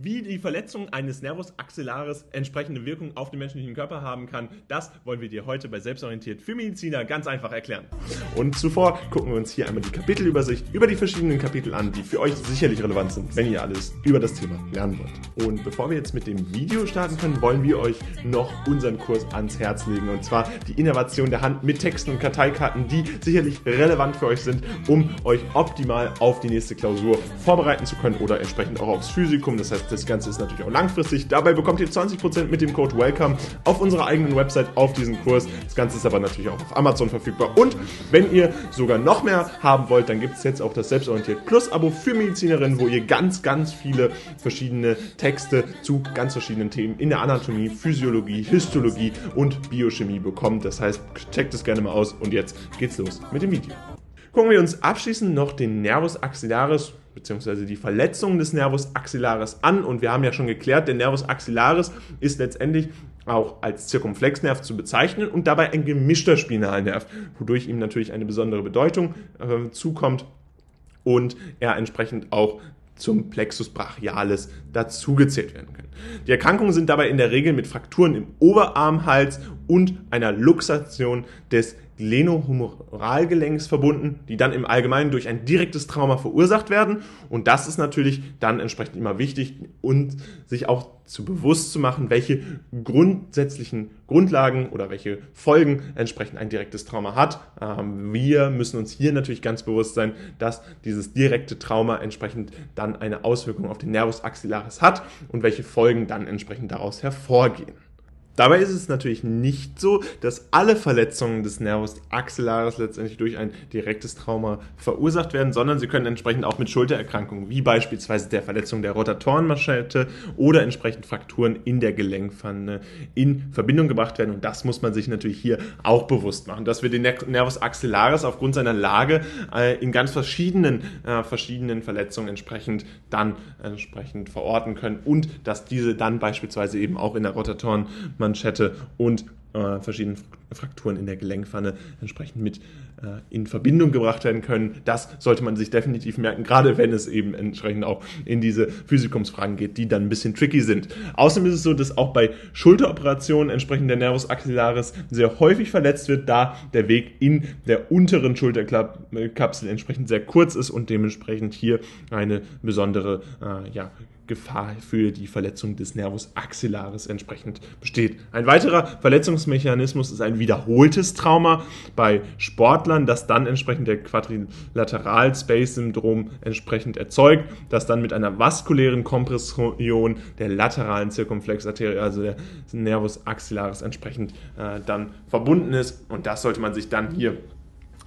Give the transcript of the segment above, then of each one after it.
Wie die Verletzung eines Nervus axillaris entsprechende Wirkung auf den menschlichen Körper haben kann, das wollen wir dir heute bei Selbstorientiert für Mediziner ganz einfach erklären. Und zuvor gucken wir uns hier einmal die Kapitelübersicht über die verschiedenen Kapitel an, die für euch sicherlich relevant sind, wenn ihr alles über das Thema lernen wollt. Und bevor wir jetzt mit dem Video starten können, wollen wir euch noch unseren Kurs ans Herz legen. Und zwar die Innovation der Hand mit Texten und Karteikarten, die sicherlich relevant für euch sind, um euch optimal auf die nächste Klausur vorbereiten zu können oder entsprechend auch aufs Physikum. Das heißt, das Ganze ist natürlich auch langfristig. Dabei bekommt ihr 20% mit dem Code WELCOME auf unserer eigenen Website auf diesen Kurs. Das Ganze ist aber natürlich auch auf Amazon verfügbar. Und wenn ihr sogar noch mehr haben wollt, dann gibt es jetzt auch das Selbstorientiert Plus Abo für Medizinerinnen, wo ihr ganz, ganz viele verschiedene Texte zu ganz verschiedenen Themen in der Anatomie, Physiologie, Histologie und Biochemie bekommt. Das heißt, checkt es gerne mal aus und jetzt geht's los mit dem Video. Gucken wir uns abschließend noch den Nervus axillaris bzw. die Verletzung des Nervus axillaris an und wir haben ja schon geklärt, der Nervus axillaris ist letztendlich auch als Zirkumflexnerv zu bezeichnen und dabei ein gemischter Spinalnerv, wodurch ihm natürlich eine besondere Bedeutung äh, zukommt und er entsprechend auch zum Plexus brachialis dazugezählt werden können. Die Erkrankungen sind dabei in der Regel mit Frakturen im Oberarmhals und einer Luxation des Glenohumoralgelenks verbunden, die dann im Allgemeinen durch ein direktes Trauma verursacht werden. Und das ist natürlich dann entsprechend immer wichtig und sich auch zu bewusst zu machen, welche grundsätzlichen Grundlagen oder welche Folgen entsprechend ein direktes Trauma hat. Ähm, wir müssen uns hier natürlich ganz bewusst sein, dass dieses direkte Trauma entsprechend dann eine Auswirkung auf den Nervus axillaris hat und welche Folgen dann entsprechend daraus hervorgehen. Dabei ist es natürlich nicht so, dass alle Verletzungen des Nervus axillaris letztendlich durch ein direktes Trauma verursacht werden, sondern sie können entsprechend auch mit Schultererkrankungen, wie beispielsweise der Verletzung der Rotatorenmanschette oder entsprechend Frakturen in der Gelenkpfanne in Verbindung gebracht werden. Und das muss man sich natürlich hier auch bewusst machen, dass wir den Nervus axillaris aufgrund seiner Lage äh, in ganz verschiedenen, äh, verschiedenen Verletzungen entsprechend dann entsprechend verorten können und dass diese dann beispielsweise eben auch in der Rotatorenmanschette Manschette und äh, verschiedene Frakturen in der Gelenkpfanne entsprechend mit in Verbindung gebracht werden können. Das sollte man sich definitiv merken, gerade wenn es eben entsprechend auch in diese Physikumsfragen geht, die dann ein bisschen tricky sind. Außerdem ist es so, dass auch bei Schulteroperationen entsprechend der Nervus axillaris sehr häufig verletzt wird, da der Weg in der unteren Schulterkapsel entsprechend sehr kurz ist und dementsprechend hier eine besondere äh, ja, Gefahr für die Verletzung des Nervus axillaris entsprechend besteht. Ein weiterer Verletzungsmechanismus ist ein wiederholtes Trauma bei Sportlern, das dann entsprechend der Quadrilateral-Space-Syndrom entsprechend erzeugt, das dann mit einer vaskulären Kompression der lateralen Zirkumflexarterie, also der Nervus axillaris entsprechend äh, dann verbunden ist. Und das sollte man sich dann hier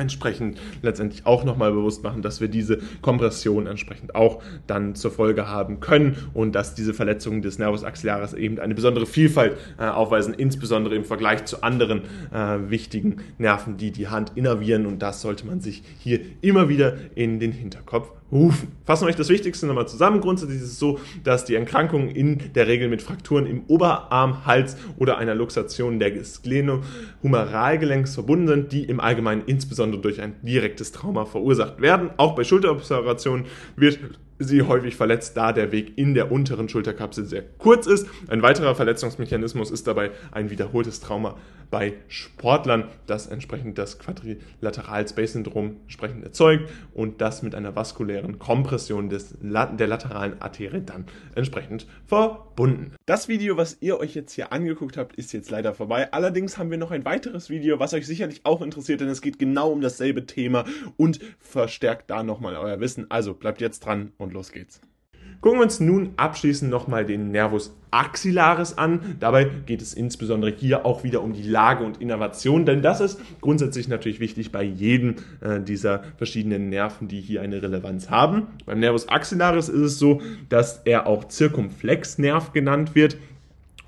entsprechend letztendlich auch nochmal bewusst machen, dass wir diese Kompression entsprechend auch dann zur Folge haben können und dass diese Verletzungen des Nervus axillaris eben eine besondere Vielfalt äh, aufweisen, insbesondere im Vergleich zu anderen äh, wichtigen Nerven, die die Hand innervieren. Und das sollte man sich hier immer wieder in den Hinterkopf rufen. Fassen wir euch das Wichtigste nochmal zusammen. Grundsätzlich ist es so, dass die Erkrankungen in der Regel mit Frakturen im Oberarm, Hals oder einer Luxation des Glenohumeralgelenks verbunden sind, die im Allgemeinen insbesondere durch ein direktes Trauma verursacht werden. Auch bei Schulteroperationen wird sie häufig verletzt, da der Weg in der unteren Schulterkapsel sehr kurz ist. Ein weiterer Verletzungsmechanismus ist dabei ein wiederholtes Trauma bei Sportlern, das entsprechend das Quadrilateral-Space-Syndrom entsprechend erzeugt und das mit einer vaskulären Kompression des, der lateralen Arterie dann entsprechend verbunden. Das Video, was ihr euch jetzt hier angeguckt habt, ist jetzt leider vorbei. Allerdings haben wir noch ein weiteres Video, was euch sicherlich auch interessiert, denn es geht genau um dasselbe Thema und verstärkt da nochmal euer Wissen. Also bleibt jetzt dran und los geht's. Gucken wir uns nun abschließend nochmal den Nervus axillaris an. Dabei geht es insbesondere hier auch wieder um die Lage und Innovation, denn das ist grundsätzlich natürlich wichtig bei jedem äh, dieser verschiedenen Nerven, die hier eine Relevanz haben. Beim Nervus axillaris ist es so, dass er auch Zirkumflexnerv genannt wird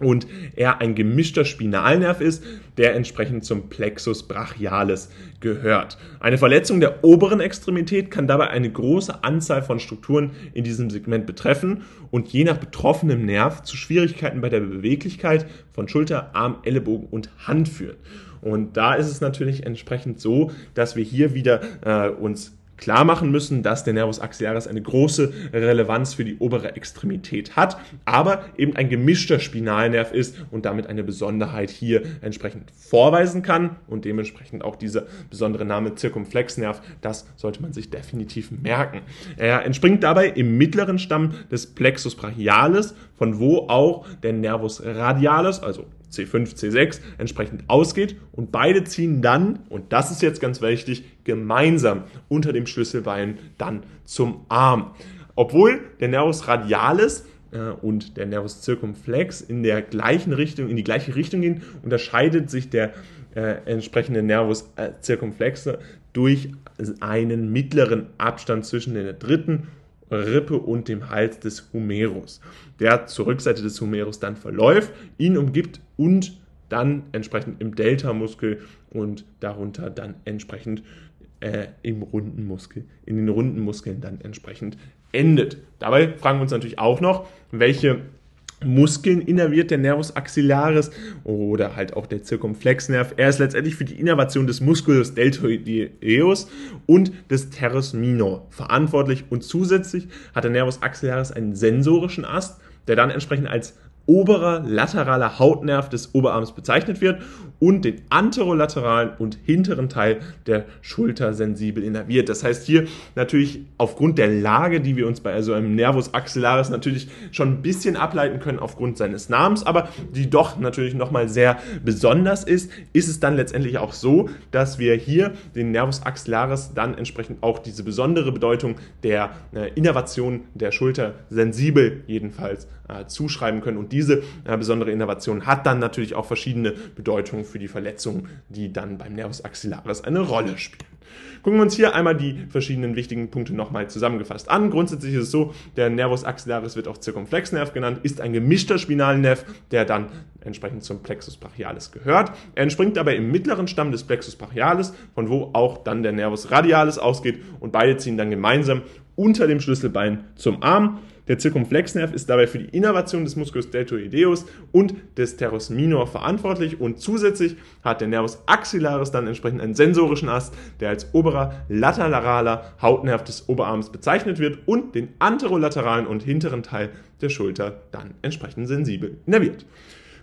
und er ein gemischter Spinalnerv ist, der entsprechend zum Plexus brachialis gehört. Eine Verletzung der oberen Extremität kann dabei eine große Anzahl von Strukturen in diesem Segment betreffen und je nach betroffenem Nerv zu Schwierigkeiten bei der Beweglichkeit von Schulter, Arm, Ellenbogen und Hand führen. Und da ist es natürlich entsprechend so, dass wir hier wieder äh, uns klar machen müssen, dass der Nervus axillaris eine große Relevanz für die obere Extremität hat, aber eben ein gemischter Spinalnerv ist und damit eine Besonderheit hier entsprechend vorweisen kann und dementsprechend auch dieser besondere Name Zirkumflexnerv, das sollte man sich definitiv merken. Er entspringt dabei im mittleren Stamm des Plexus brachialis, von wo auch der Nervus radialis, also C5, C6 entsprechend ausgeht und beide ziehen dann, und das ist jetzt ganz wichtig, gemeinsam unter dem Schlüsselbein dann zum Arm. Obwohl der Nervus radialis äh, und der Nervus circumflex in der gleichen Richtung, in die gleiche Richtung gehen, unterscheidet sich der äh, entsprechende Nervus äh, circumflex durch einen mittleren Abstand zwischen der dritten Rippe und dem Hals des Humerus, der zur Rückseite des Humerus dann verläuft, ihn umgibt und dann entsprechend im Delta-Muskel und darunter dann entsprechend äh, im runden Muskel, in den runden Muskeln dann entsprechend endet. Dabei fragen wir uns natürlich auch noch, welche Muskeln innerviert der Nervus axillaris oder halt auch der Zirkumflexnerv. Er ist letztendlich für die Innervation des Musculus deltoideus und des Teres minor verantwortlich und zusätzlich hat der Nervus axillaris einen sensorischen Ast, der dann entsprechend als oberer lateraler Hautnerv des Oberarms bezeichnet wird und den anterolateralen und hinteren Teil der Schulter sensibel innerviert. Das heißt hier natürlich aufgrund der Lage, die wir uns bei so einem Nervus axillaris natürlich schon ein bisschen ableiten können aufgrund seines Namens, aber die doch natürlich nochmal sehr besonders ist, ist es dann letztendlich auch so, dass wir hier den Nervus axillaris dann entsprechend auch diese besondere Bedeutung der äh, Innervation der Schulter sensibel jedenfalls äh, zuschreiben können und diese äh, besondere Innovation hat dann natürlich auch verschiedene Bedeutungen für die Verletzungen, die dann beim Nervus axillaris eine Rolle spielen. Gucken wir uns hier einmal die verschiedenen wichtigen Punkte nochmal zusammengefasst an. Grundsätzlich ist es so, der Nervus axillaris wird auch Zirkumflexnerv genannt, ist ein gemischter Spinalnerv, der dann entsprechend zum Plexus brachialis gehört. Er entspringt dabei im mittleren Stamm des Plexus brachialis, von wo auch dann der Nervus radialis ausgeht und beide ziehen dann gemeinsam unter dem Schlüsselbein zum Arm. Der Zirkumflexnerv ist dabei für die Innervation des Musculus deltoideus und des Teres minor verantwortlich und zusätzlich hat der Nervus axillaris dann entsprechend einen sensorischen Ast, der als oberer lateraler Hautnerv des Oberarms bezeichnet wird und den anterolateralen und hinteren Teil der Schulter dann entsprechend sensibel innerviert.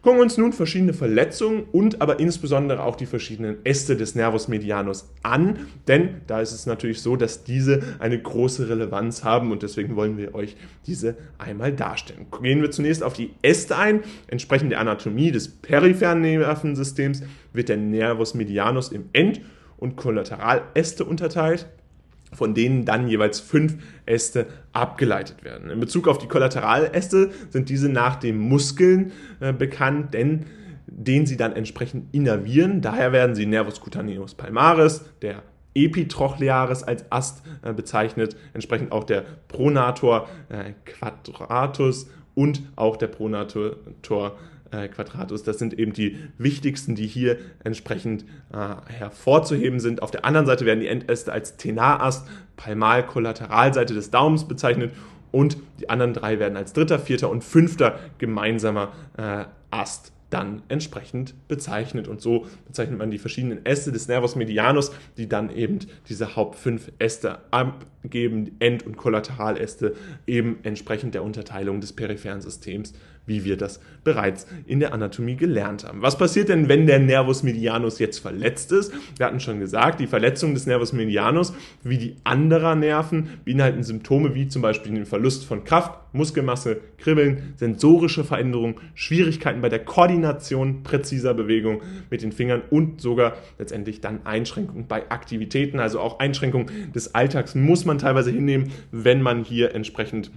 Gucken wir uns nun verschiedene Verletzungen und aber insbesondere auch die verschiedenen Äste des Nervus medianus an, denn da ist es natürlich so, dass diese eine große Relevanz haben und deswegen wollen wir euch diese einmal darstellen. Gehen wir zunächst auf die Äste ein. Entsprechend der Anatomie des peripheren Nervensystems wird der Nervus medianus im End- und Kollateraläste unterteilt von denen dann jeweils fünf Äste abgeleitet werden. In Bezug auf die Kollateraläste sind diese nach den Muskeln äh, bekannt, denn den sie dann entsprechend innervieren. Daher werden sie Nervus cutaneus palmaris, der Epitrochlearis als Ast äh, bezeichnet, entsprechend auch der Pronator äh, quadratus und auch der Pronator äh, Quadratus. Das sind eben die wichtigsten, die hier entsprechend äh, hervorzuheben sind. Auf der anderen Seite werden die Endäste als Tenarast, Palmal-Kollateralseite des Daumens bezeichnet und die anderen drei werden als dritter, vierter und fünfter gemeinsamer äh, Ast dann entsprechend bezeichnet. Und so bezeichnet man die verschiedenen Äste des Nervus medianus, die dann eben diese Haupt fünf Äste abgeben, End- und Kollateraläste, eben entsprechend der Unterteilung des peripheren Systems wie wir das bereits in der Anatomie gelernt haben. Was passiert denn, wenn der Nervus medianus jetzt verletzt ist? Wir hatten schon gesagt, die Verletzung des Nervus medianus wie die anderer Nerven beinhalten Symptome wie zum Beispiel den Verlust von Kraft, Muskelmasse, Kribbeln, sensorische Veränderungen, Schwierigkeiten bei der Koordination präziser Bewegung mit den Fingern und sogar letztendlich dann Einschränkungen bei Aktivitäten, also auch Einschränkungen des Alltags muss man teilweise hinnehmen, wenn man hier entsprechend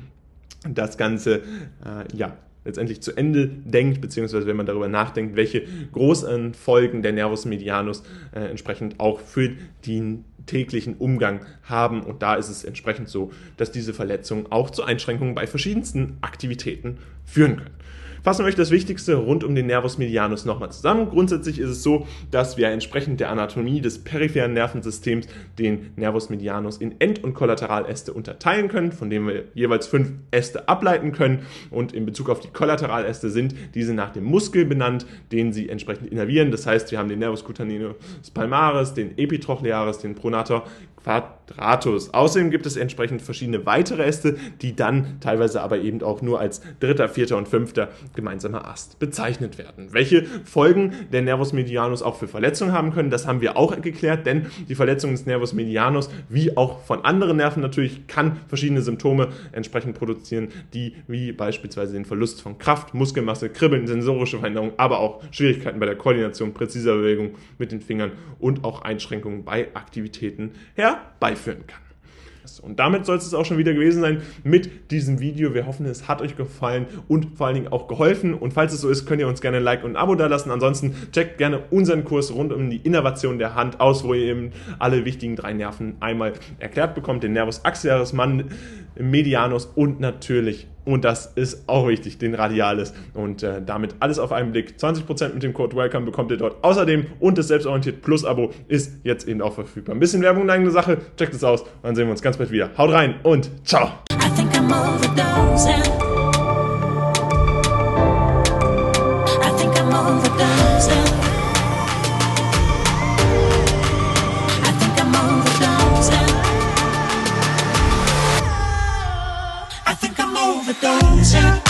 das Ganze äh, ja, letztendlich zu Ende denkt, beziehungsweise wenn man darüber nachdenkt, welche großen Folgen der Nervus medianus äh, entsprechend auch für den täglichen Umgang haben. Und da ist es entsprechend so, dass diese Verletzungen auch zu Einschränkungen bei verschiedensten Aktivitäten führen können. Fassen wir euch das Wichtigste rund um den Nervus medianus nochmal zusammen. Grundsätzlich ist es so, dass wir entsprechend der Anatomie des peripheren Nervensystems den Nervus medianus in End- und Kollateraläste unterteilen können, von denen wir jeweils fünf Äste ableiten können. Und in Bezug auf die Kollateraläste sind diese nach dem Muskel benannt, den sie entsprechend innervieren. Das heißt, wir haben den Nervus cutaneus palmaris, den Epitrochlearis, den Pronator quadratus. Außerdem gibt es entsprechend verschiedene weitere Äste, die dann teilweise aber eben auch nur als dritter, vierter und fünfter gemeinsamer Ast bezeichnet werden. Welche Folgen der Nervus medianus auch für Verletzungen haben können, das haben wir auch geklärt, denn die Verletzung des Nervus medianus, wie auch von anderen Nerven natürlich, kann verschiedene Symptome entsprechend produzieren, die wie beispielsweise den Verlust von Kraft, Muskelmasse, Kribbeln, sensorische Veränderungen, aber auch Schwierigkeiten bei der Koordination, präziser Bewegung mit den Fingern und auch Einschränkungen bei Aktivitäten herbeiführen kann. Und damit soll es auch schon wieder gewesen sein mit diesem Video. Wir hoffen, es hat euch gefallen und vor allen Dingen auch geholfen. Und falls es so ist, könnt ihr uns gerne ein Like und ein Abo da lassen. Ansonsten checkt gerne unseren Kurs rund um die Innovation der Hand aus, wo ihr eben alle wichtigen drei Nerven einmal erklärt bekommt. Den Nervus axillaris medianus und natürlich und das ist auch wichtig, den Radialis. Und äh, damit alles auf einen Blick. 20% mit dem Code WELCOME bekommt ihr dort außerdem. Und das Selbstorientiert Plus Abo ist jetzt eben auch verfügbar. Ein bisschen Werbung in eigene Sache. Checkt es aus. Dann sehen wir uns ganz bald wieder. Haut rein und ciao. don't you?